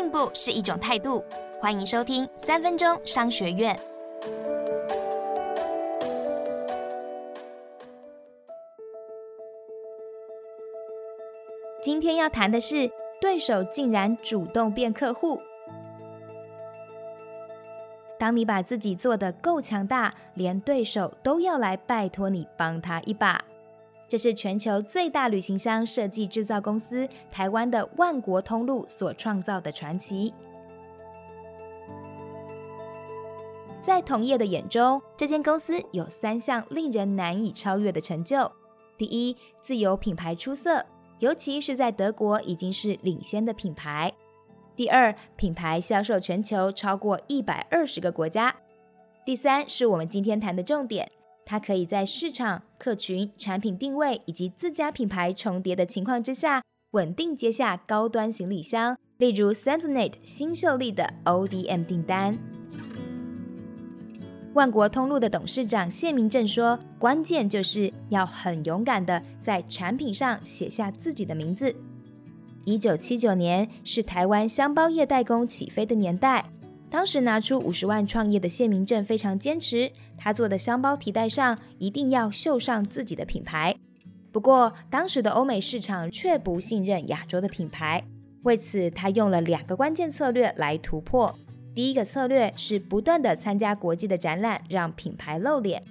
进步是一种态度。欢迎收听三分钟商学院。今天要谈的是，对手竟然主动变客户。当你把自己做得够强大，连对手都要来拜托你帮他一把。这是全球最大旅行箱设计制造公司台湾的万国通路所创造的传奇。在同业的眼中，这间公司有三项令人难以超越的成就：第一，自有品牌出色，尤其是在德国已经是领先的品牌；第二，品牌销售全球超过一百二十个国家；第三，是我们今天谈的重点。它可以在市场、客群、产品定位以及自家品牌重叠的情况之下，稳定接下高端行李箱，例如 Samsonite 新秀丽的 ODM 订单。万国通路的董事长谢明正说：“关键就是要很勇敢的在产品上写下自己的名字。”一九七九年是台湾箱包业代工起飞的年代。当时拿出五十万创业的谢明正非常坚持，他做的箱包提袋上一定要绣上自己的品牌。不过，当时的欧美市场却不信任亚洲的品牌，为此他用了两个关键策略来突破。第一个策略是不断的参加国际的展览，让品牌露脸。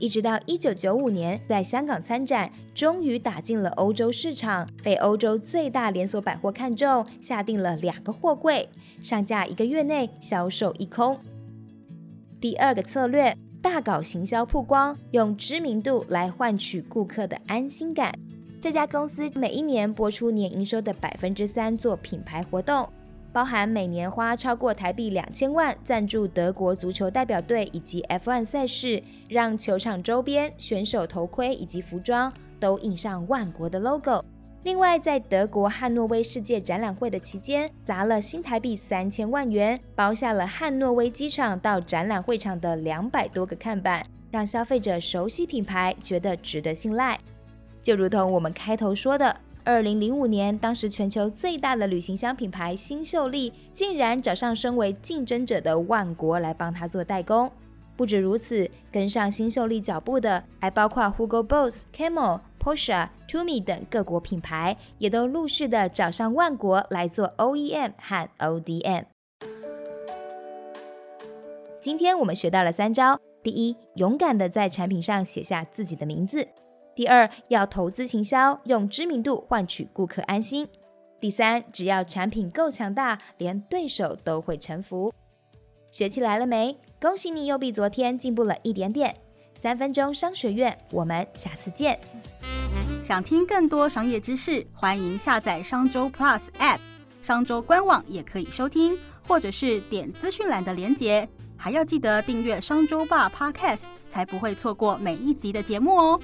一直到一九九五年，在香港参展，终于打进了欧洲市场，被欧洲最大连锁百货看中，下定了两个货柜，上架一个月内销售一空。第二个策略，大搞行销曝光，用知名度来换取顾客的安心感。这家公司每一年播出年营收的百分之三做品牌活动。包含每年花超过台币两千万赞助德国足球代表队以及 F1 赛事，让球场周边、选手头盔以及服装都印上万国的 logo。另外，在德国汉诺威世界展览会的期间，砸了新台币三千万元，包下了汉诺威机场到展览会场的两百多个看板，让消费者熟悉品牌，觉得值得信赖。就如同我们开头说的。二零零五年，当时全球最大的旅行箱品牌新秀丽竟然找上身为竞争者的万国来帮他做代工。不止如此，跟上新秀丽脚步的还包括 Hugo Boss、Camel、Porsche、Tumi 等各国品牌，也都陆续的找上万国来做 OEM 和 ODM。今天我们学到了三招：第一，勇敢的在产品上写下自己的名字。第二，要投资行销，用知名度换取顾客安心。第三，只要产品够强大，连对手都会臣服。学起来了没？恭喜你，又比昨天进步了一点点。三分钟商学院，我们下次见。想听更多商业知识，欢迎下载商周 Plus App，商周官网也可以收听，或者是点资讯栏的连结。还要记得订阅商周吧 Podcast，才不会错过每一集的节目哦。